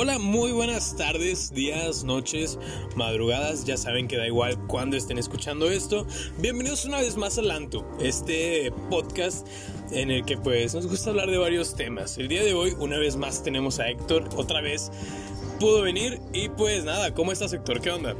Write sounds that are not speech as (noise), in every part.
Hola, muy buenas tardes, días, noches, madrugadas, ya saben que da igual cuando estén escuchando esto. Bienvenidos una vez más a Lanto, este podcast en el que pues nos gusta hablar de varios temas. El día de hoy una vez más tenemos a Héctor, otra vez pudo venir y pues nada, ¿cómo estás Héctor? ¿Qué onda?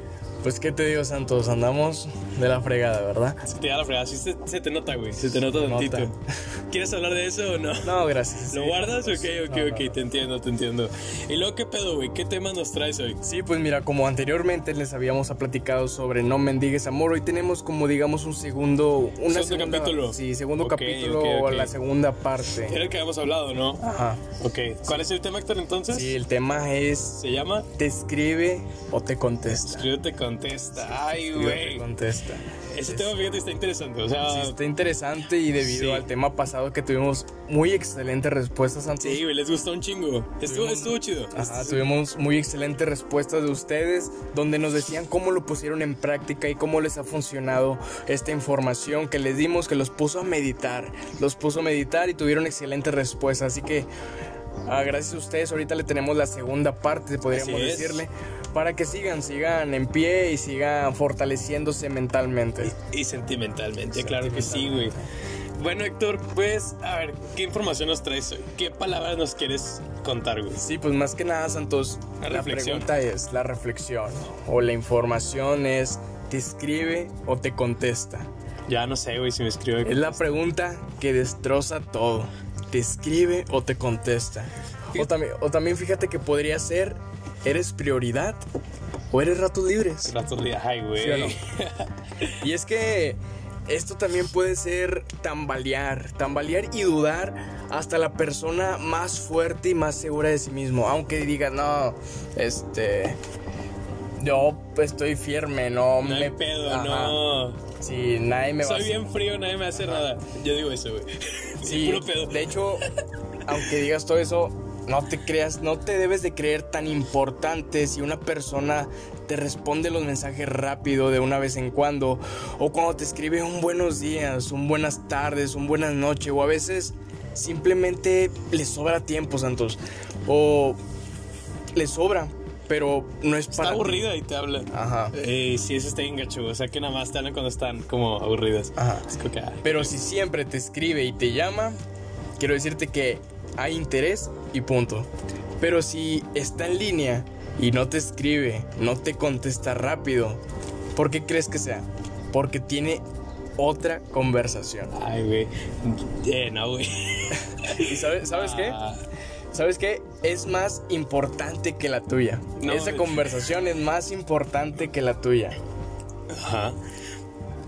Pues qué te digo, Santos, andamos de la fregada, ¿verdad? Se te da la fregada, sí se, se te nota, güey, se te nota tantito. nota. (laughs) ¿Quieres hablar de eso o no? No, gracias. ¿Lo Sí. guardas? Ok, Sí, ok, no, ok, no. te entiendo, te entiendo. ¿Y luego qué pedo, güey? ¿Qué temas nos traes hoy? Sí, pues mira, como anteriormente les habíamos platicado sobre No Mendigues Amor, hoy tenemos como digamos un segundo... Una Segundo segunda- capítulo. Sí, segundo Ok, capítulo ok, ok. o la segunda Era parte. el que habíamos hablado, ¿no? Ajá. Ok. ¿Cuál es el tema, Héctor, entonces? Sí, el tema es Se llama ¿te escribe o te contesta? Escribe te contesta. Ay, o te güey. contesta. Ese Es- tema, fíjate, está interesante. O sea, Sí, está interesante y debido Sí. al tema pasado que tuvimos muy excelentes respuestas, Santos. sí, güey, les gustó un chingo. Estuvo, Tuvimos- estuvo chido. Ajá, tuvimos muy excelentes respuestas de ustedes donde nos decían cómo lo pusieron en práctica y cómo les ha funcionado esta información que les dimos, que los puso a meditar, los puso a meditar y tuvieron excelentes respuestas. Así que ah, gracias a ustedes ahorita le tenemos la segunda parte, podríamos decirle, para que sigan, sigan en pie y sigan fortaleciéndose mentalmente. Y sentimentalmente, claro que sí, güey. Bueno, Héctor, pues, a ver, ¿qué información nos traes hoy? ¿Qué palabras nos quieres contar, güey? Sí, pues más que nada, Santos, La la, pregunta es, la reflexión o la información es, ¿te escribe o te contesta? Ya no sé, güey, si me escribe. Es la pregunta que destroza todo. ¿Te escribe o te contesta? O también, o también fíjate que podría ser, ¿eres prioridad o eres ratos libres? Ratos de. Ay, güey. ¿Sí o no? (laughs) Y es que esto también puede ser tambalear, tambalear y dudar hasta la persona más fuerte y más segura de sí mismo. Aunque diga, no, este, yo estoy firme, no, No hay me pedo, Ajá. no. Sí, nadie me va a Soy bien frío, nadie me hace nada. Yo digo eso, güey. Sí, (laughs) puro pedo. de hecho, aunque digas todo eso, no te creas, no te debes de creer tan importante si una persona te responde los mensajes rápido de una vez en cuando, o cuando te escribe un buenos días, un buenas tardes, un buenas noches, o a veces simplemente le sobra tiempo, Santos, o le sobra, pero no es Está para ti. aburrida y te habla. Ajá. Eh, sí, eso está bien gacho. O sea, que nada más te hablan cuando están como aburridas. Ajá. Es como que, ah, Pero si siempre te escribe y te llama, quiero decirte que hay interés y punto. Pero si está en línea y no te escribe, no te contesta rápido, ¿por qué crees que sea? Porque tiene otra conversación. Ay, güey. Eh, no, güey. (laughs) ¿Y sabes, sabes qué? Ah, ¿Sabes qué? Es más importante que la tuya. No, Esa conversación es más importante que la tuya. Ajá.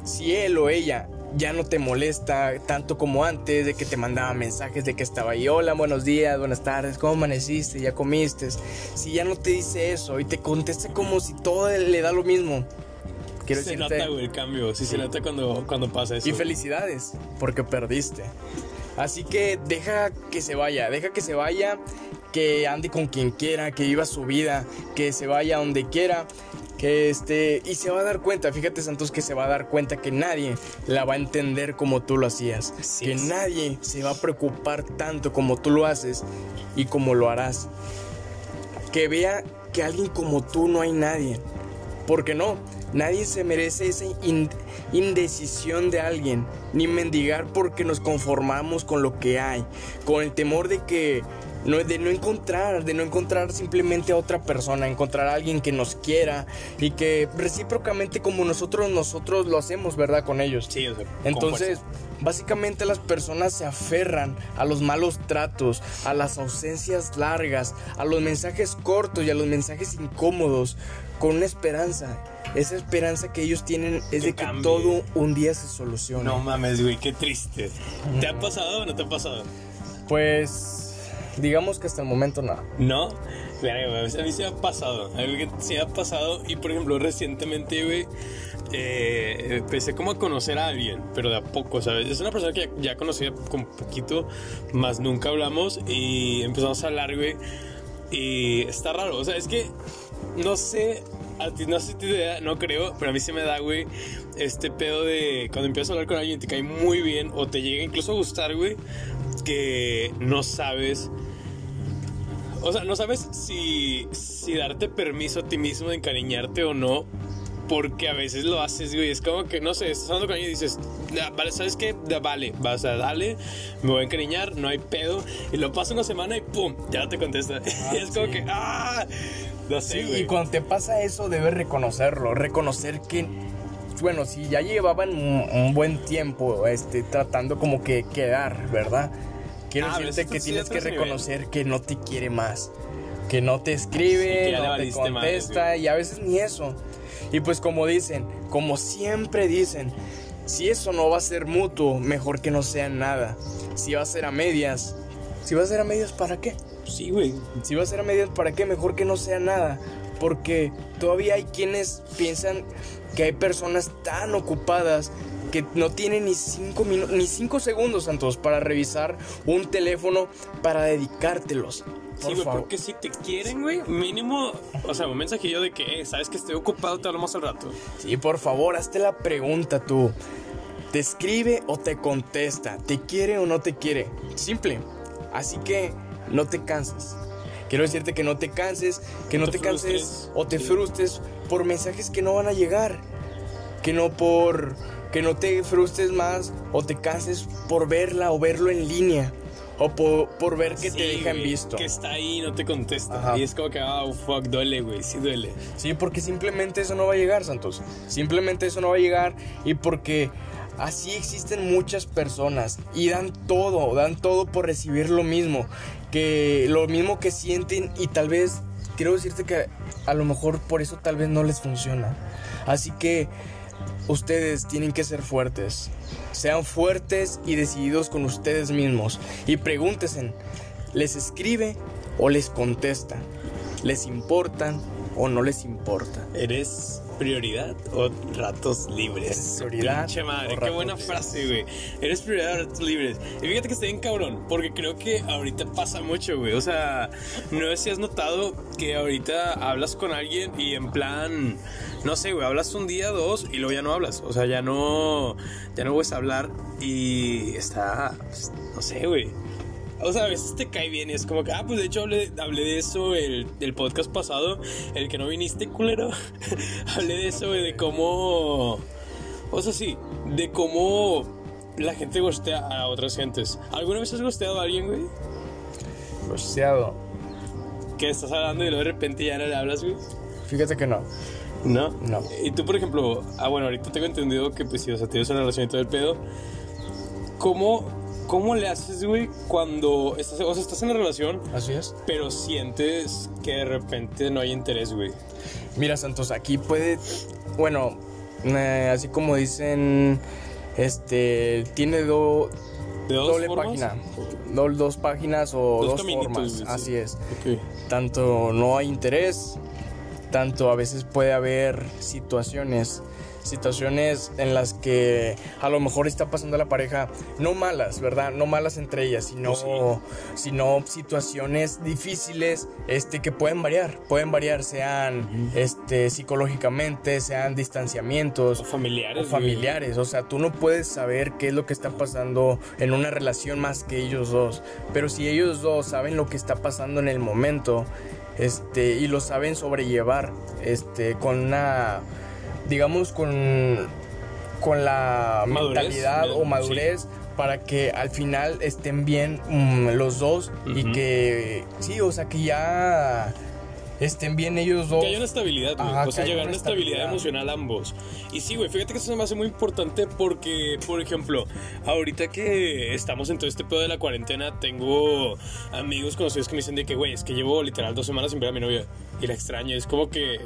si él o ella ya no te molesta tanto como antes, de que te mandaba mensajes de que estaba ahí, hola, buenos días, buenas tardes, ¿cómo amaneciste? ¿Ya comiste? Si ya no te dice eso y te contesta como si todo le da lo mismo. Quiero se decirte, nota, güey, el cambio. Sí, se nota cuando, cuando pasa eso. y felicidades, porque perdiste. Así que deja que se vaya, deja que se vaya, que ande con quien quiera, que viva su vida, que se vaya donde quiera, que este y se va a dar cuenta, fíjate Santos que se va a dar cuenta que nadie la va a entender como tú lo hacías, Así que es. nadie se va a preocupar tanto como tú lo haces y como lo harás. Que vea que alguien como tú no hay nadie. Porque no, nadie se merece esa in- indecisión de alguien, ni mendigar porque nos conformamos con lo que hay, con el temor de que no, de no encontrar, de no encontrar simplemente a otra persona, encontrar a alguien que nos quiera y que recíprocamente como nosotros nosotros lo hacemos, ¿verdad? Con ellos. Sí, o sea, Entonces, básicamente las personas se aferran a los malos tratos, a las ausencias largas, a los mensajes cortos y a los mensajes incómodos, con una esperanza. Esa esperanza que ellos tienen es Que de que cambie. todo un día se solucione. No mames, güey, qué triste. ¿Te ha pasado o no te ha pasado? Pues, digamos que hasta el momento no. No, a mí se ha pasado. Algo que se ha pasado. Y por ejemplo, recientemente, güey, eh, empecé como a conocer a alguien, pero de a poco, ¿sabes? Es una persona que ya, ya conocía con poquito, más nunca hablamos. Y empezamos a hablar, güey. Y está raro, o sea, es que no sé, a ti no sé tu idea, no creo, pero a mí se me da, güey, este pedo de cuando empiezas a hablar con alguien te cae muy bien o te llega incluso a gustar, güey, que no sabes O sea, no sabes si, si darte permiso a ti mismo de encariñarte o no. Porque a veces lo haces, güey. Es como que, no sé, estás con alguien y dices, "Ya, vale, ¿sabes qué? Vale, vas a dale, me voy a encariñar, no hay pedo. Y lo pasa una semana y pum, ya te contesta. y (laughs) es como sí. que, ¡ah! No sé, Sí, güey. y cuando te pasa eso, debes reconocerlo. Reconocer que, bueno, si ya llevaban un, un buen tiempo este, tratando como que quedar, ¿verdad? Quiero Ah, decirte que sí tienes es que otro nivel. reconocer que no te quiere más. Que no te Sí, escribe, le no te contesta y a veces ni eso. Y pues como dicen, como siempre dicen, si eso no va a ser mutuo, mejor que no sea nada. Si va a ser a medias, si va a ser a medias, ¿para qué? Sí, güey. Si va a ser a medias, ¿para qué? Mejor que no sea nada. Porque todavía hay quienes piensan que hay personas tan ocupadas que no tienen ni cinco minutos, ni cinco segundos, Santos, para revisar un teléfono para dedicártelos. Sí, Por güey, favor. porque si te quieren, güey, mínimo, o sea, un mensajillo de que, eh, sabes que estoy ocupado, te hablamos al rato. Sí, por favor, hazte la pregunta tú. ¿Te escribe o te contesta? ¿Te quiere o no te quiere? Simple. Así que no te canses. Quiero decirte que no te canses, que no te te, canses o te Sí. frustres por mensajes que no van a llegar. Que no por que no te frustres más o te canses por verla o verlo en línea o por, por ver que Sí, te dejan güey, visto. Que está ahí y no te contesta. Ajá. Y es como que, ah, fuck, duele, güey, sí duele. Sí, porque simplemente eso no va a llegar, Santos. Simplemente eso no va a llegar y porque así existen muchas personas y dan todo, dan todo por recibir lo mismo, que lo mismo que sienten y tal vez quiero decirte que a lo mejor por eso tal vez no les funciona. Así que ustedes tienen que ser fuertes. Sean fuertes y decididos con ustedes mismos y pregúntense, ¿les escribe o les contesta? ¿Les importan o no les importa? ¿Eres prioridad o ratos libres? ¿Eres prioridad Pinche madre, qué buena libres? frase, güey. ¿Eres prioridad o ratos libres? Y fíjate que estoy bien cabrón, porque creo que ahorita pasa mucho, güey. O sea, no sé si has notado que ahorita hablas con alguien y en plan, no sé, güey, hablas un día, dos y luego ya no hablas. O sea, ya no, ya no vuelves a hablar y está, pues, no sé, güey. O sea, a veces te cae bien y es como que, ah, pues de hecho hablé, hablé de eso el, el podcast pasado, el que no viniste, culero. (laughs) hablé de eso, de cómo. O sea, sí, de cómo la gente gustea a otras gentes. ¿Alguna vez has gusteado a alguien, güey? Roseado. Que estás hablando y luego de repente ya no le hablas, güey. Fíjate que no. No. No. Y tú, por ejemplo, ah, bueno, ahorita tengo entendido que, pues, sí, o sea, tienes una relación y todo el pedo. ¿Cómo, cómo le haces, güey, cuando estás, o sea, estás en la relación, Así es. pero sientes que de repente no hay interés, güey? Mira, Santos, aquí puede. Bueno, eh, así como dicen. Este. Tiene do- ¿De dos doble formas? página. Do- dos páginas o Dos dos, formas. sí. Así es. Ok. Tanto no hay interés, tanto a veces puede haber situaciones. Situaciones en las que a lo mejor está pasando la pareja, no malas, ¿verdad? No malas entre ellas, sino, Pues sino situaciones difíciles este, que pueden variar. Pueden variar, sean este, psicológicamente, sean distanciamientos O familiares. o familiares. O sea, tú no puedes saber qué es lo que está pasando en una relación más que ellos dos. Pero si ellos dos saben lo que está pasando en el momento, este, y lo saben sobrellevar, este, con una, digamos, con, con la Madurez, mentalidad o madurez. Para que al final estén bien mm, los dos y que, sí, o sea, que ya estén bien ellos dos. Que haya una estabilidad, güey. O sea, llegar a una una estabilidad estabilidad. emocional ambos. Y sí, güey, fíjate que eso se me hace muy importante porque, por ejemplo, ahorita que estamos en todo este pedo de la cuarentena, tengo amigos conocidos que me dicen de que, güey, es que llevo literal dos semanas sin ver a mi novia y la extraño. Es como que.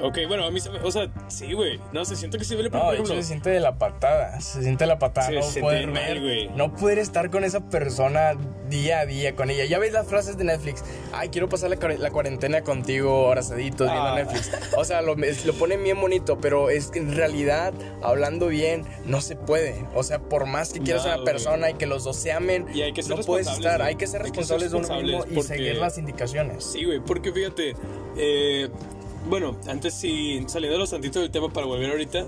Ok, bueno, a mí, se me- o sea, sí, güey. No sé, siento que sí duele, No, por hecho ejemplo, se siente de la patada, se siente la patada, no se siente poder mal, güey. no poder estar con esa persona día a día con ella. Ya ves las frases de Netflix, ay, quiero pasar la, cuare- la cuarentena contigo, abrazaditos, viendo Ah. Netflix. O sea, lo, lo ponen bien bonito, pero es que en realidad, hablando bien, no se puede. O sea, por más que quieras No, a una persona y que los dos se amen, Y hay que ser no puedes estar, hay que ser Hay que ser responsables de uno mismo y seguir las indicaciones. Sí, güey, porque fíjate, eh, bueno, antes sí, saliendo los tantitos del tema para volver ahorita,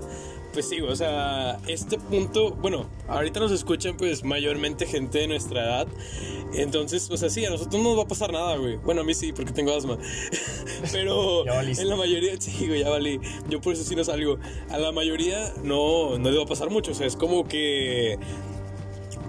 pues sí, o sea, este punto, bueno, ahorita nos escuchan pues mayormente gente de nuestra edad. Entonces, o sea, sí, a nosotros no nos va a pasar nada, güey. Bueno, a mí sí, porque tengo asma. (laughs) Pero (laughs) en la mayoría, (laughs) sí, güey, ya valí. Yo por eso sí no salgo. A la mayoría no, no le va a pasar mucho. O sea, es como que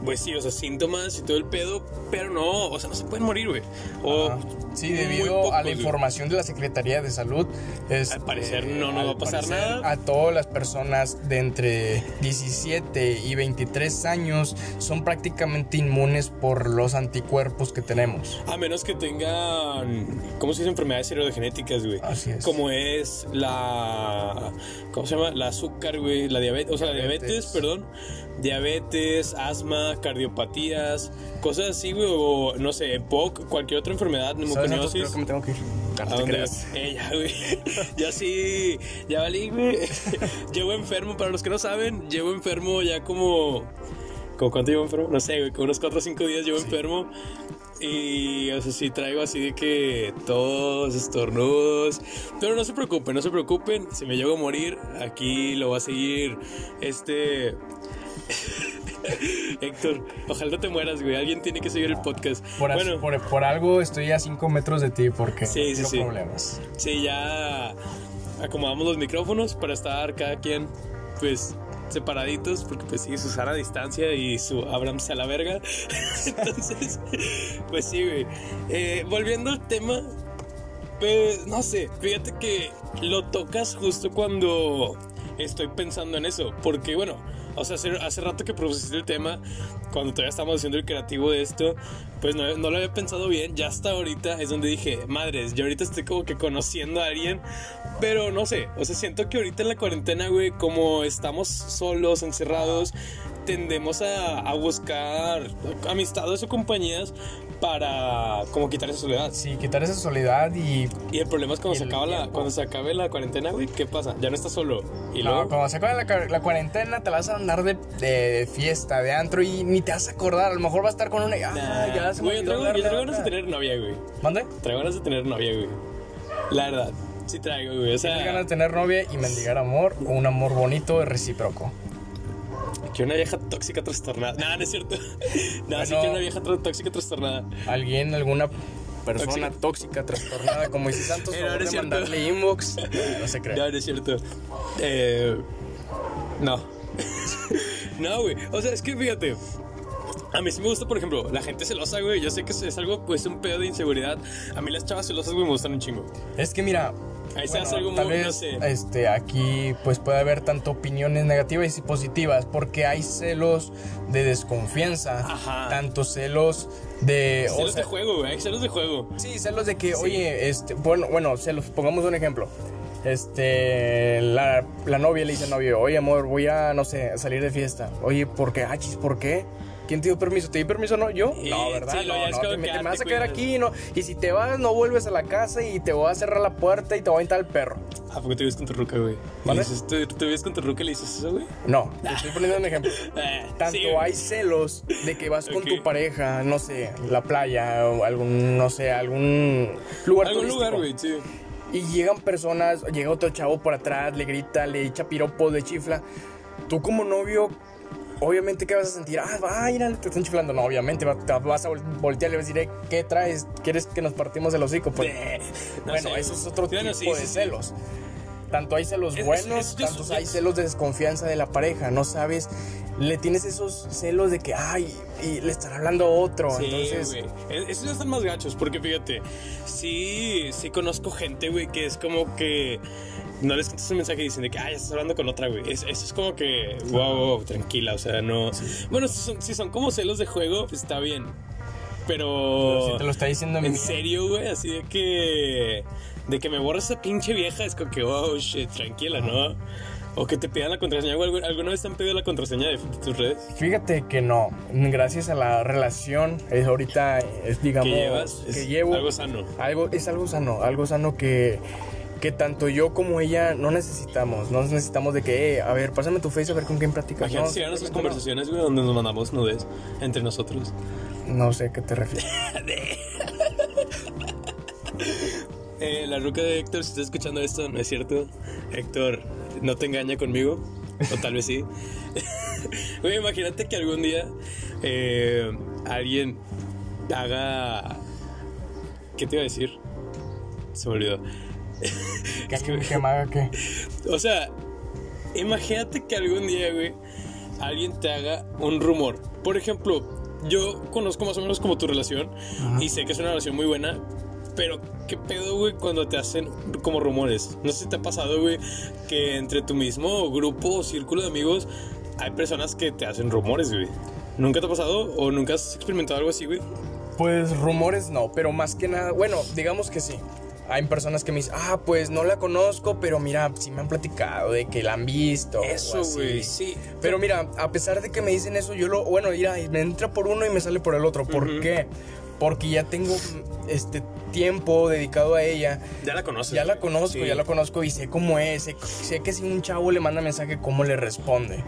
pues sí, o sea, síntomas y todo el pedo, pero no, o sea, no se pueden morir, güey. O Ajá. Sí, debido a la información de la Secretaría de Salud, es, Al parecer no nos va a pasar nada. A todas las personas de entre 17 y 23 años son prácticamente inmunes por los anticuerpos que tenemos. A menos que tengan, ¿cómo se dice? Enfermedades heredogenéticas, güey. Así es. Como es la, ¿cómo se llama? La azúcar, güey, la diabetes, o sea, la diabetes, Diabetes. perdón. Diabetes, asma, cardiopatías, cosas así, güey, o no sé, EPOC, cualquier otra enfermedad, Pneumoconiosis. Creo que me tengo que ir. ¿A No te creas. Eh, ya, güey. (laughs) Ya sí, ya valí, güey. (laughs) Llevo enfermo, para los que no saben, llevo enfermo ya como. ¿Como cuánto llevo enfermo? No sé, güey, como unos 4 o 5 días llevo enfermo. Y, o sea, sí traigo así de que todos estornudos. Pero no se preocupen, no se preocupen. Si me llego a morir, aquí lo va a seguir este. (laughs) (laughs) Héctor, ojalá no te mueras, güey. Alguien tiene que seguir el podcast. Por, as- bueno, por, por algo estoy a 5 metros de ti porque Sí, sí, sí. problemas. Sí, ya acomodamos los micrófonos para estar cada quien, pues, separaditos, porque pues sí, su sana distancia y su ábranse a la verga. (laughs) Entonces, pues sí, güey. Eh, volviendo al tema, pues, no sé, fíjate que lo tocas justo cuando estoy pensando en eso, porque bueno, o sea, hace, hace rato que propusiste el tema, cuando todavía estábamos haciendo el creativo de esto, pues no, no lo había pensado bien, ya hasta ahorita es donde dije, madres, yo ahorita estoy como que conociendo a alguien, pero no sé, o sea, siento que ahorita en la cuarentena, güey, como estamos solos, encerrados, tendemos a, a buscar amistades o compañías para como quitar esa soledad. Sí, quitar esa soledad y Y el problema es cuando se el acaba la, tiempo. cuando se acabe la cuarentena, güey, ¿qué pasa? Ya no estás solo. Y No, luego cuando se acabe la, cu- la cuarentena te vas a andar de, de fiesta, de antro y ni te vas a acordar. A lo mejor vas a estar con una. Ah, Nah, ya se me güey, yo traigo, yo traigo ganas de tener novia, güey. ¿Mande? Traigo ganas de tener novia, güey. La verdad, sí traigo, güey. O Tienes ganas sea, de tener novia y mendigar amor o un amor bonito y recíproco. Que una vieja tóxica trastornada. No, no es cierto. (laughs) Sí Bueno. que una vieja tóxica trastornada. Alguien, alguna persona tóxica, trastornada, como dice Santos, (laughs) no, de mandarle inbox. No se cree. No, no es cierto. Eh, no. (laughs) no, güey. O sea, es que fíjate. A mí sí me gusta, por ejemplo, la gente celosa, güey. Yo sé que es algo, pues, un pedo de inseguridad. A mí las chavas celosas, güey, me gustan un chingo. Es que mira, Ahí se hace algo tal muy, no vez sé. este, aquí pues puede haber tanto opiniones negativas y positivas porque hay celos de desconfianza, Ajá. tanto celos de... o Celos sea, de juego, güey. Hay celos de juego. Sí, celos de que, oye, este, bueno, bueno, celos, pongamos un ejemplo. Este, la, la novia le dice al novio, oye, amor, voy a, no sé, salir de fiesta. Oye, ¿por qué? Achis, ¿por qué? ¿Quién te dio permiso? ¿Te di permiso no? ¿Yo? Sí, no, ¿verdad? sí, no, no, como te, ah, me vas a quedar aquí, no. Y si te vas, no vuelves a la casa y te voy a cerrar la puerta y te voy a aventar el perro. ¿A poco te vives con tu ruca, güey? ¿Le ¿Vale? dices- ¿Te, te vives con tu ruca y le dices eso, güey? No, (laughs) te estoy poniendo un ejemplo. (laughs) Eh, Tanto sí, hay celos de que vas con tu pareja, no sé, la playa o algún, no sé, algún lugar Algún turístico. lugar, güey, sí. Y llegan personas, llega otro chavo por atrás, le grita, le echa piropos, le chifla. Tú como novio, obviamente, ¿qué vas a sentir? Ah, va, mira, te están chiflando. No, obviamente, va- te vas a vol- voltear y vas a decir, "Eh, ¿qué traes? ¿Quieres que nos partimos el hocico? Pues, (laughs) no bueno, sé. eso es otro tipo de sí, sí. Tanto hay celos Es- buenos, es- es- tantos hay celos de desconfianza de la pareja. No sabes, le tienes esos celos de que, ay, y le están hablando otro. Sí, Entonces. Es- Esos ya están más gachos, porque fíjate, sí, sí conozco gente, güey, que es como que no les contestas un mensaje y dicen de que, ya estás hablando con otra, güey. Es- Eso es como que, wow, wow, tranquila, o sea, no. Bueno, si son, si son como celos de juego, pues está bien. Pero. si te lo está diciendo en mi- serio, güey, así de que. De que me borras esa pinche vieja, es como que, oh shit, tranquila, ¿no? O que te pidan la contraseña, güey. ¿Algu- ¿Alguna vez te han pedido la contraseña de tus redes? Fíjate que no, gracias a la relación, es ahorita, es digamos, ¿Que llevas? que Es llevo. algo sano. Algo, es algo sano, algo sano que, que tanto yo como ella no necesitamos. No necesitamos de que, eh, a ver, pásame tu face a ver con quién platicas. Imagínate No, si eran nuestras conversaciones, güey, donde nos mandamos nudes entre nosotros. No, No sé a qué te refieres. (laughs) (laughs) Eh, la ruca de Héctor, si estás escuchando esto, no es cierto. Héctor, no te engaña conmigo. O tal vez sí. (laughs) Güey, imagínate que algún día eh, alguien haga. ¿Qué te iba a decir? Se me olvidó. (laughs) ¿Que, que me haga qué? (laughs) O sea, imagínate que algún día, güey, alguien te haga un rumor. Por ejemplo, yo conozco más o menos como tu relación y sé que es una relación muy buena, pero ¿qué pedo, güey, cuando te hacen como rumores? No sé si te ha pasado, güey, que entre tu mismo grupo o círculo de amigos hay personas que te hacen rumores, güey. ¿Nunca te ha pasado o nunca has experimentado algo así, güey? Pues rumores no, pero más que nada, bueno, digamos que sí. Hay personas que me dicen, ah, pues no la conozco, pero mira, sí me han platicado de que la han visto. Eso, así". güey, sí. Pero mira, a pesar de que me dicen eso, yo lo, bueno, mira, me entra por uno y me sale por el otro. ¿Por qué? Porque ya tengo este tiempo dedicado a ella. Ya la conoces. Ya la conozco, Sí. ya la conozco y sé cómo es. Sé, sé que si un chavo le manda mensaje, cómo le responde.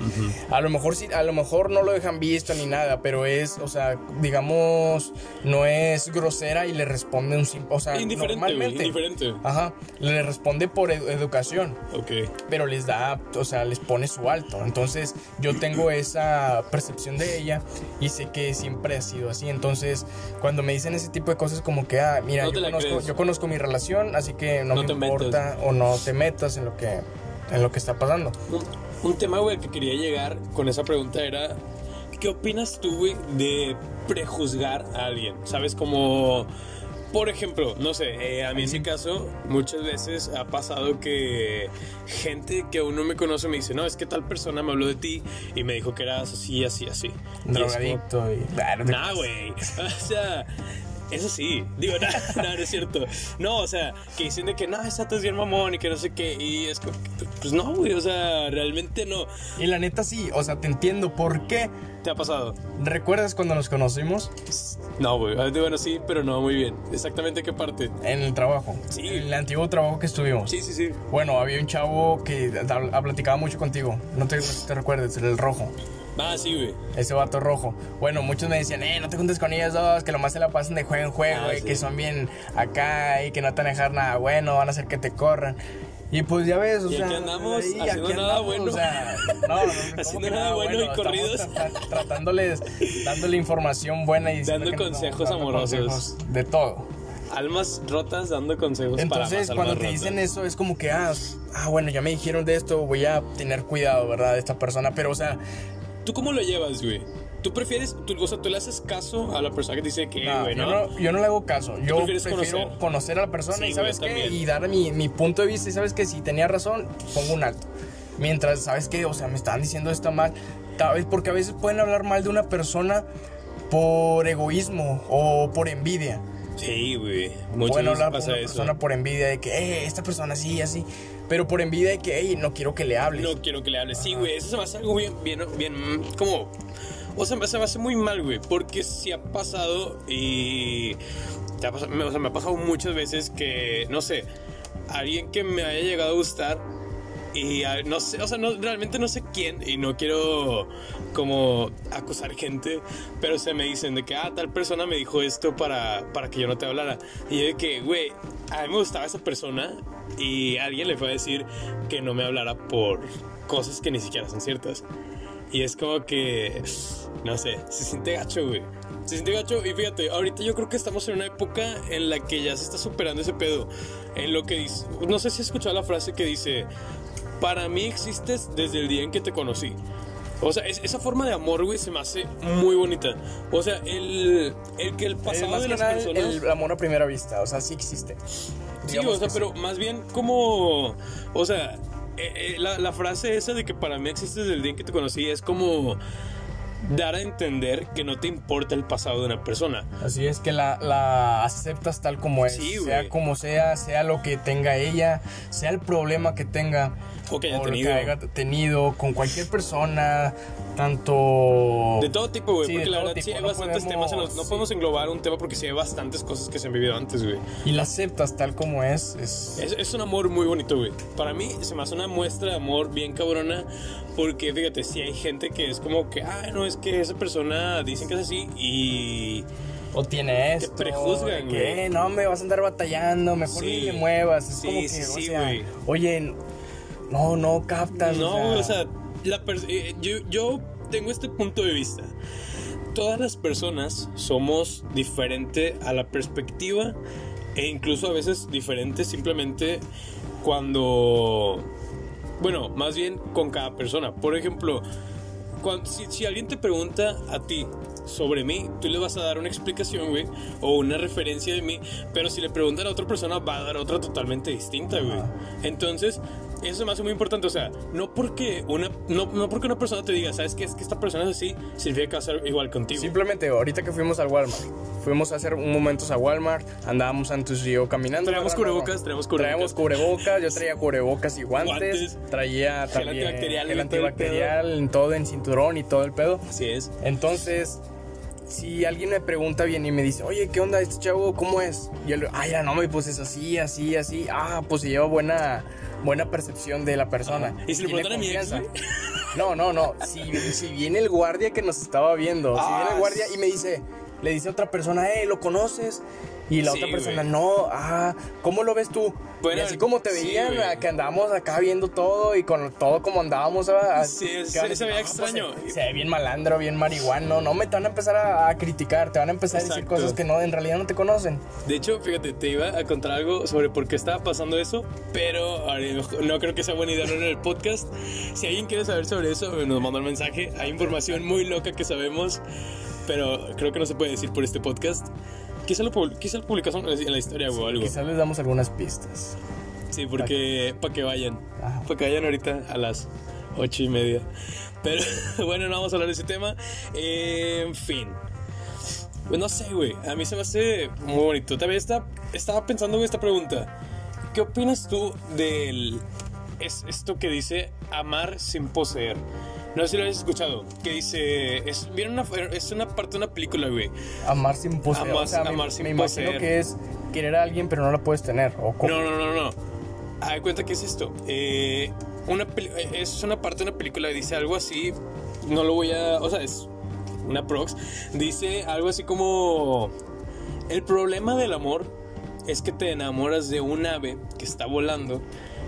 A lo mejor sí, a lo mejor no lo dejan visto ni nada, pero es, o sea, digamos, no es grosera y le responde un simple, o sea, Indiferente, normalmente. indiferente. Ajá, le responde por edu- educación Ok. pero les da, o sea, les pone su alto. Entonces yo tengo esa percepción de ella y sé que siempre ha sido así. Entonces cuando me dicen ese tipo de cosas como que, ah, mira, No te la conozco, crees. yo conozco mi relación, así que no, No me te importa o no te metas en lo que, en lo que está pasando. Un, un tema, güey, que quería llegar con esa pregunta era, ¿qué opinas tú, güey, de prejuzgar a alguien? ¿Sabes? Como, por ejemplo, no sé, eh, a mí en mi caso, muchas veces ha pasado que gente que aún no me conoce me dice, no, es que tal persona me habló de ti y me dijo que eras así, así, así. Y es como, Drogadicto y... Ah, Nah, güey. (laughs) O sea, eso sí. Digo, (laughs) no, no, no es cierto. No, o sea, que dicen de que no, esa es bien mamón y que no sé qué. Y es como, pues no, güey. O sea, realmente no. Y la neta sí, o sea, te entiendo. ¿Por qué? ¿Te ha pasado? ¿Recuerdas cuando nos conocimos? No, güey. Ah, Bueno, sí, pero no, muy bien. Exactamente qué parte. En el trabajo. Sí. En el antiguo trabajo que estuvimos. Sí, sí, sí. Bueno, había un chavo que platicaba mucho contigo. No te, te recuerdas, el rojo. Ah, sí, güey. Ese vato rojo. Bueno, muchos me decían, eh, no te juntes con ellos dos, que nomás se la pasan de juego en juego, Ah, y sí. que son bien acá y que no te van a dejar nada bueno, van a hacer que te corran. Y pues ya ves, o Y sea. aquí andamos ahí, haciendo aquí nada andamos, bueno. O sea, no, no, no, (laughs) ¿cómo Haciendo nada bueno y corridos. tra- tratándoles, dándole información buena y Dando consejos dando amorosos. consejos de todo. Almas rotas dando consejos Entonces, cuando te dicen eso, es como que, ah, ah, bueno, ya me dijeron de esto, voy a tener cuidado, ¿verdad? De esta persona. Pero, o sea, ¿Tú cómo lo llevas, güey? ¿Tú prefieres, tú, o sea, tú le haces caso a la persona que te dice que, No, güey, yo, no? no, yo no le hago caso. Yo prefiero conocer? conocer? a la persona Sí, y sabes qué, y dar mi, mi punto de vista y sabes que si tenía razón, pongo un alto. Mientras, ¿sabes qué? O sea, me estaban diciendo esto mal. Tal vez porque a veces pueden hablar mal de una persona por egoísmo o por envidia. Sí, güey. Muchas Pueden veces hablar por pasa una eso. persona por envidia de que, eh, esta persona así, así. Pero por envidia de que, hey, no quiero que le hables. No quiero que le hables. Sí, güey, eso se me hace algo bien, bien, bien, como... O sea, se me hace muy mal, güey, porque sí ha pasado y... te ha pasado- o sea, me ha pasado muchas veces que, no sé, alguien que me haya llegado a gustar y ah, no sé, o sea, no, realmente no sé quién y no quiero como acusar gente, pero se me dicen de que, ah, tal persona me dijo esto para, para que yo no te hablara. Y yo de que, güey, a mí me gustaba esa persona y alguien le fue a decir que no me hablara por cosas que ni siquiera son ciertas. Y es como que, no sé, se siente gacho, güey. Se siente gacho y fíjate, ahorita yo creo que estamos en una época en la que ya se está superando ese pedo. En lo que dice, no sé si has escuchado la frase que dice, para mí existes desde el día en que te conocí. O sea, es- esa forma de amor, güey, se me hace muy bonita. O sea, el, el que el pasado más de las personas... el amor a primera vista, o sea, sí existe. Sí, o sea, pero más bien como, o sea, eh, eh, la, la frase esa de que para mí existes desde el día en que te conocí es como dar a entender que no te importa el pasado de una persona. Así es que la, la aceptas tal como es. Sí, sea como sea, sea lo que tenga ella, sea el problema que tenga. O que haya lo tenido. haya tenido con cualquier persona, tanto. De todo tipo, güey, Sí, porque la verdad sí tipo, hay no bastantes temas, en los- podemos- no sí. podemos englobar un tema porque sí hay bastantes cosas que se han vivido antes, güey. Y la aceptas tal como es. es Es, es un amor muy bonito, güey. Para mí se me hace una muestra de amor bien cabrona. Porque fíjate, si hay gente que es como que, ah, no, es que esa persona dicen que es así y. o tiene esto. prejuzgan, de que, güey. "Eh, no me vas a andar batallando, mejor Sí. ni le muevas. Es Sí, como que, sí, o sí, sea, güey. oye, no, no captas. No, o sea, la pers- eh, yo, yo tengo este punto de vista. Todas las personas somos diferente a la perspectiva e incluso a veces diferentes simplemente cuando... Bueno, más bien con cada persona. Por ejemplo, cuando, si, si alguien te pregunta a ti sobre mí, tú le vas a dar una explicación, güey, o una referencia de mí, pero si le preguntan a otra persona, va a dar otra totalmente distinta, güey. Entonces, eso me hace muy importante, o sea, no porque una, no, no porque una persona te diga, ¿sabes qué? Es que esta persona es así, significa que va a ser igual contigo. Simplemente ahorita que fuimos al Walmart, fuimos a hacer un momentos a Walmart, andábamos Antus y yo caminando. Traíamos ¿verdad, cubrebocas, Ramo? traíamos cubrebocas. Traíamos cubrebocas, yo traía cubrebocas y guantes, Guantes. traía también antibacterial, güey, todo el antibacterial, en todo en cinturón y todo el pedo. Así es. Entonces, si alguien me pregunta bien y me dice, oye, ¿qué onda este chavo? ¿Cómo es? Y yo le ay, ya no, pues es así, así, así. Ah, pues se lleva buena, buena percepción de la persona. ¿Y si le preguntan a mi ex. No, no, no. Si, si viene el guardia que nos estaba viendo, si Ah, viene el guardia y me dice, le dice a otra persona, eh, ¿lo conoces? Y la Sí, otra persona, no, ah, ¿cómo lo ves tú? Bueno, y así como te veían, a que andábamos acá viendo todo y con todo como andábamos, ¿sabes? Sí, se- a se decir, veía "No, pues, extraño". se, se ve bien malandro, bien marihuano. No me te van a empezar a, a criticar, te van a empezar a decir cosas que no, en realidad no te conocen. De hecho, fíjate, te iba a contar algo sobre por qué estaba pasando eso, pero a no creo que sea buena idea en el podcast. Si alguien quiere saber sobre eso, nos manda un mensaje. Hay información muy loca que sabemos, pero creo que no se puede decir por este podcast. Quizá lo, quizá lo publicamos en la historia o algo. Quizás les damos algunas pistas. Sí, porque para que vayan. Ajá. Para que vayan ahorita a las ocho y media. Pero (laughs) bueno, no vamos a hablar de ese tema. Eh, en fin. Pues no sé, güey. A mí se me hace muy bonito. También está, estaba pensando en esta pregunta. ¿Qué opinas tú del es esto que dice amar sin poseer? No sé si lo has escuchado. Que dice. Es, una, es una parte de una película, güey. Amar sin poseer. Amar- o sea, me- amar me, sin imagino poseer. que es querer a alguien pero no la puedes tener. O No, no, no, no. Haz cuenta que es esto. Eh, una eh, es una parte de una película que dice algo así. No lo voy a. O sea, es una prox. Dice algo así como. El problema del amor es que te enamoras de un ave que está volando.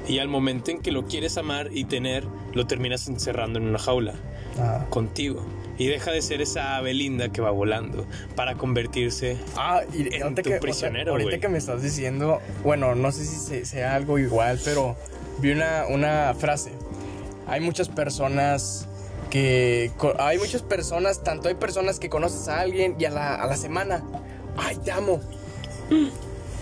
Y al momento en que lo quieres amar y tener, lo terminas encerrando en una jaula Ah. contigo. Y deja de ser esa ave linda que va volando para convertirse Ah, y En ahorita tu que, prisionero, ahorita güey. que me estás diciendo, bueno, no sé si se- sea algo igual, pero vi una, una frase. Hay muchas personas que... Hay muchas personas, tanto hay personas que conoces a alguien y a la, a la semana, ay, te amo.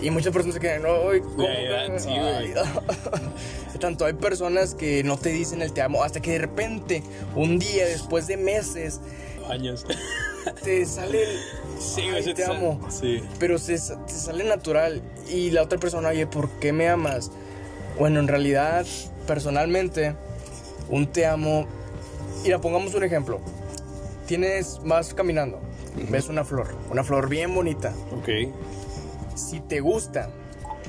Y muchas personas que no, ¿cómo? (laughs) Tanto hay personas que no te dicen el te amo hasta que de repente, un día después de meses, años. (laughs) te sale el Sí, "Ay, se te sal- amo. Sí. Pero se, te sale natural. Y la otra persona, oye, ¿por qué me amas? Bueno, en realidad, personalmente, un te amo. Mira, pongamos un ejemplo. Tienes, vas caminando, ves una flor, una flor bien bonita. Ok. Si te gusta,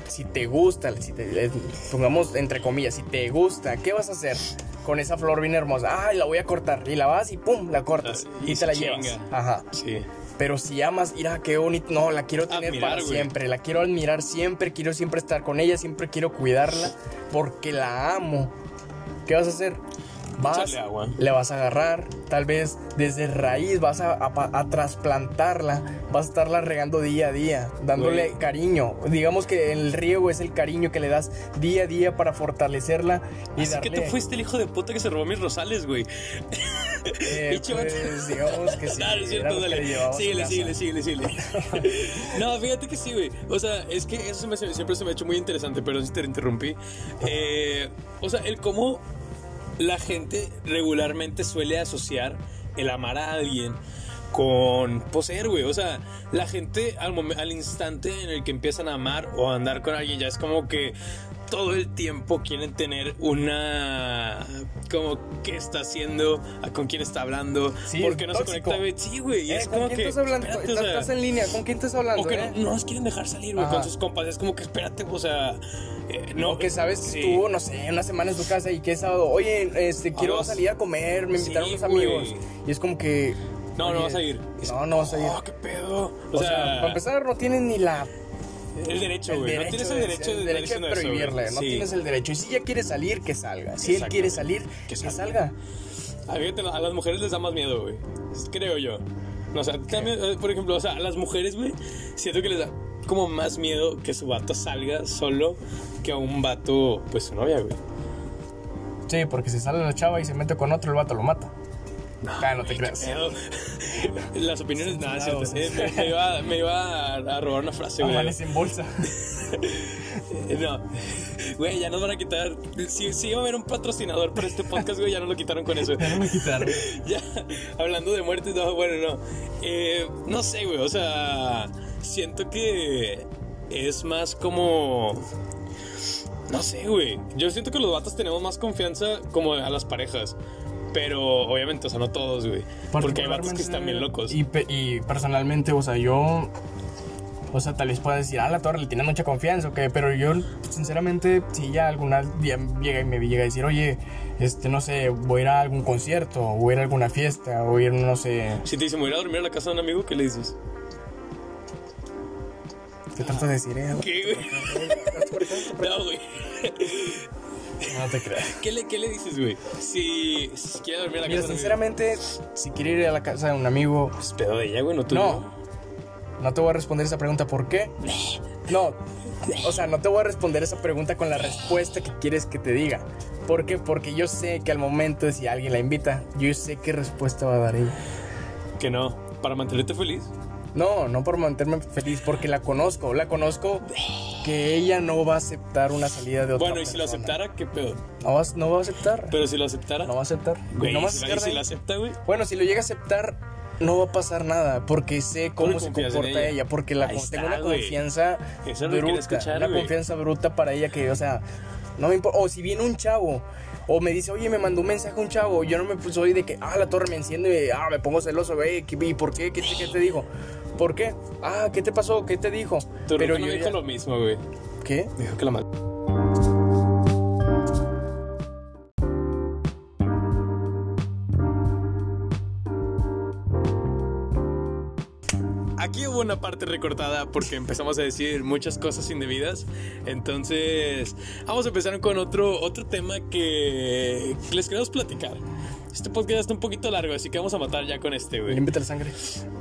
si te gusta, si te- pongamos entre comillas, si te gusta, ¿qué vas a hacer con esa flor bien hermosa? Ay, la voy a cortar. Y la vas y pum, la cortas. Ah, y, y te la llevas. Ajá. Sí. Pero si amas, mira, qué bonito. No, la quiero tener Admirar, para güey. siempre. La quiero admirar siempre. Quiero siempre estar con ella. Siempre quiero cuidarla. Porque la amo. ¿Qué vas a hacer? Vas, agua. le vas a agarrar. Tal vez desde raíz vas a, a- a trasplantarla. Vas a estarla regando día a día. Dándole Güey. cariño. Digamos que el riego es el cariño que le das día a día para fortalecerla. Y Así darle, que tú fuiste el hijo de puta que se robó mis rosales, güey. eh, (laughs) pues, digamos que (laughs) sí. Es cierto, dale. Síguele, síguele, síguele, síguele. (laughs) no, fíjate que sí, güey. O sea, es que eso se me- siempre se me ha hecho muy interesante, pero si te interrumpí. Eh, o sea, el cómo la gente regularmente suele asociar el amar a alguien con poseer, güey. O sea, la gente al, al instante en el que empiezan a amar o a andar con alguien, ya es como que todo el tiempo quieren tener una. como qué está haciendo, con quién está hablando, Sí, por qué no se conecta. Sí, güey. Eh, es ¿Con como quién que. estás hablando? espérate, estás, o sea, estás en línea. ¿Con quién estás hablando? o que eh? no, no nos quieren dejar salir, güey, con sus compas. Es como que espérate, o sea. eh, no, O que sabes que sí. estuvo, no sé, una semana en su casa y que es sábado, oye, este, quiero Vamos. salir a comer, me Sí, invitaron unos güey. amigos. Y es como que... No, no vas a ir. No, no vas a ir. Oh, qué pedo. O, sea, para empezar no tienen ni la El derecho, el güey. No tienes el de- derecho, el de, derecho de decir eso, prohibirle, no Sí. tienes el derecho. Y si ella quiere salir, que salga. Si él quiere salir, que Que salga. A, las mujeres les da más miedo, güey. Creo yo. No, o sea, también, eh, por ejemplo, o sea, a las mujeres, güey, siento que les da como más miedo que su vato salga solo que a un vato, pues su novia, güey. Sí, porque si sale la chava y se mete con otro, el vato lo mata. Ah, no te creas. (laughs) Las opiniones, nada, cierto. Eh, me, me iba, me iba a, robar una frase, güey. En bolsa. (laughs) No, güey, ya nos van a quitar. Si, si iba a haber un patrocinador para este podcast, güey, ya nos lo quitaron con eso. (laughs) Ya no me quitaron. ya, hablando de muertes, no, bueno, no. Eh, no sé, güey, o sea, siento que es más como. No sé, güey. Yo siento que los vatos tenemos más confianza como a las parejas. Pero obviamente, o sea, no todos, güey. Porque hay vatos que están bien locos. Y, pe- y personalmente, o sea, yo. O sea, tal vez pueda decir, ah, la torre le tiene mucha confianza, ok. Pero yo, sinceramente, si ella alguna día llega y me llega a decir, oye, este, no sé, voy a ir a algún concierto, voy a ir a alguna fiesta, o voy a ir, no sé. Si te dice, me voy a ir a dormir a la casa de un amigo, ¿qué le dices? ¿Qué tratas de decir, eh? ¿Qué, güey? (laughs) No, güey. No te creas. ¿Qué le, ¿Qué le dices, güey? Si, si quiere dormir a la Mira, casa de un sinceramente, si quiere ir a la casa de un amigo, Es pedo de ella, güey, no tú. No. No te voy a responder esa pregunta, ¿por qué? No, o sea, no te voy a responder esa pregunta con la respuesta que quieres que te diga. ¿Por qué? Porque yo sé que al momento si alguien la invita, yo sé qué respuesta va a dar ella. Que no. Para mantenerte feliz. No, no por mantenerme feliz, porque la conozco, la conozco que ella no va a aceptar una salida de otra Bueno, y si lo persona. aceptara, ¿qué pedo? No va, no va a aceptar. Pero si lo aceptara. no va a aceptar. Güey, no va a y si la- y acepta, güey. Bueno, si lo llega a aceptar, no va a pasar nada, porque sé cómo se confías en comporta ella. ella. porque la, Ahí tengo está, una güey. confianza Eso es lo que bruta, escuchar, una güey. confianza bruta para ella que, o sea, no me importa. O si viene un chavo, o me dice, oye, me mandó un mensaje un chavo, yo no me pues, soy de que, ah, la torre me enciende, ah, me pongo celoso, güey, ¿qué- ¿y por qué? ¿Qué, te- qué te dijo? ¿Por qué? Ah, ¿qué te pasó? ¿Qué te dijo? Tu Pero yo dijo ya- lo mismo, güey. ¿Qué? Dijo que la mal. Aquí hubo una parte recortada porque empezamos a decir muchas cosas indebidas. Entonces, vamos a empezar con otro, otro tema que les queremos platicar. Este podcast está un poquito largo, así que vamos a matar ya con este, güey. Límpiate la sangre.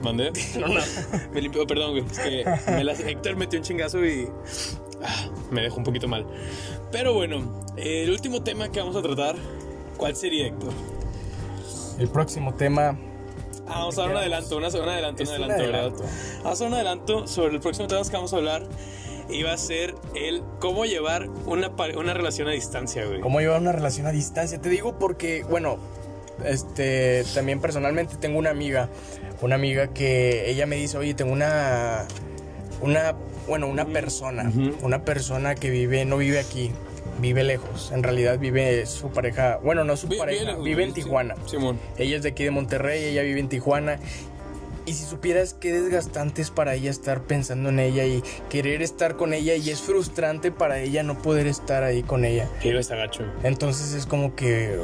¿Mandé? (laughs) No, no. (laughs) Me limpió, perdón, güey. Es que me las- Héctor metió un chingazo y ah, me dejó un poquito mal. Pero bueno, el último tema que vamos a tratar, ¿cuál sería, Héctor? El próximo tema. Ah, vamos a dar un adelanto, una, un adelanto, un adelanto, adelanto. Vamos a dar un adelanto sobre el próximo tema que vamos a hablar. Y va a ser el cómo llevar una, una relación a distancia, güey. ¿Cómo llevar una relación a distancia? Te digo porque, bueno, este, también personalmente tengo una amiga, una amiga que ella me dice, oye, tengo una, una, bueno, una persona, una persona que vive, no vive aquí, vive lejos. En realidad vive su pareja, bueno, no su pareja, lejos, vive en sí, Tijuana. Simón. Ella es de aquí de Monterrey, ella vive en Tijuana. Y si supieras qué desgastante es para ella estar pensando en ella y querer estar con ella y es frustrante para ella no poder estar ahí con ella. Que está gacho. Entonces es como que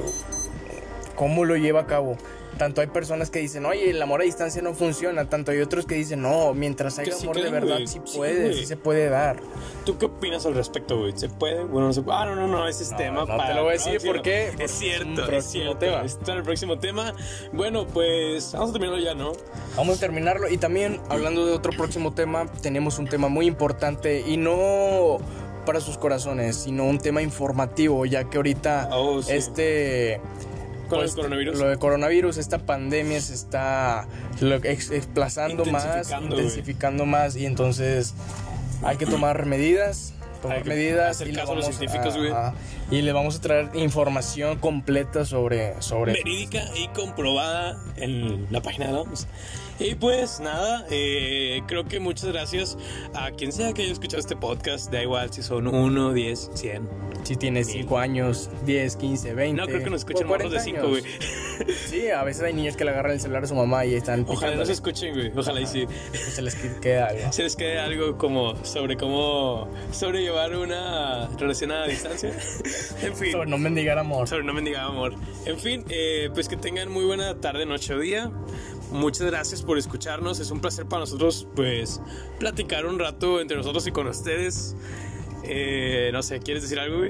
cómo lo lleva a cabo. Tanto hay personas que dicen, oye, el amor a distancia no funciona. Tanto hay otros que dicen, no, mientras sí amor de verdad, sí puede, sí se puede dar. ¿Tú qué opinas al respecto, güey? ¿Se puede? Bueno, no se puede. Ah, no, no, no, ese es No, tema no te para. lo voy a decir porque es cierto, es cierto. tema. Está en el próximo tema. Bueno, pues vamos a terminarlo ya, ¿no? Vamos a terminarlo. Y también, hablando de otro próximo tema, tenemos un tema muy importante y no para sus corazones, sino un tema informativo, ya que ahorita Oh, sí. este... Con pues, el coronavirus. Lo de coronavirus, esta pandemia se está ex- desplazando más, Intensificando, más y entonces hay que tomar (clears throat) medidas, tomar Hay que medidas hacer y, le caso a los vamos científicos, güey. a- y le vamos a traer información completa sobre sobre Verídica y comprobada en la página de la OMS. Y pues nada, eh, creo que muchas gracias a quien sea que haya escuchado este podcast. Da igual si son 1, 10, 100. si tienes 5 años, 10, 15, 20. No creo que nos escuchen morros de 40 5, güey. Sí, a veces hay niños que le agarran el celular a su mamá y están Ojalá no picándole. se escuchen, güey. Ojalá y sí. se les queda algo. Se les quede algo como sobre cómo sobrellevar una relación a distancia. (laughs) en fin. Sobre no mendigar amor. Sobre no mendigar amor. En fin, eh, pues que tengan muy buena tarde, noche o día. Muchas gracias por escucharnos. Es un placer para nosotros, pues, platicar un rato entre nosotros y con ustedes. Eh, no sé, ¿quieres decir algo?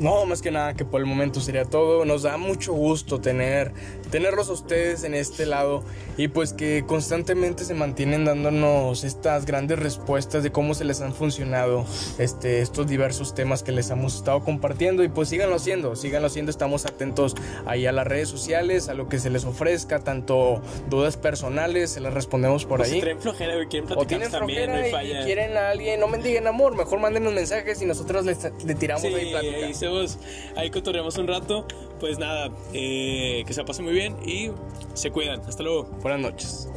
No, más que nada que por el momento sería todo. Nos da mucho gusto tener tenerlos a ustedes en este lado y pues que constantemente se mantienen dándonos estas grandes respuestas de cómo se les han funcionado este, estos diversos temas que les hemos estado compartiendo y pues síganlo haciendo, síganlo haciendo, estamos atentos ahí a las redes sociales, a lo que se les ofrezca, tanto dudas personales, se las respondemos por O ahí. si traen flojera, quieren O platicar tienen también, no flojera hay y falla. quieren a alguien, no mendiguen amor, mejor mándenos mensajes y nosotros les, le tiramos Sí, ahí plática. ahí, ahí cotorreamos un rato. Pues nada, eh, que se pasen muy bien y se cuidan. Hasta luego. Buenas noches.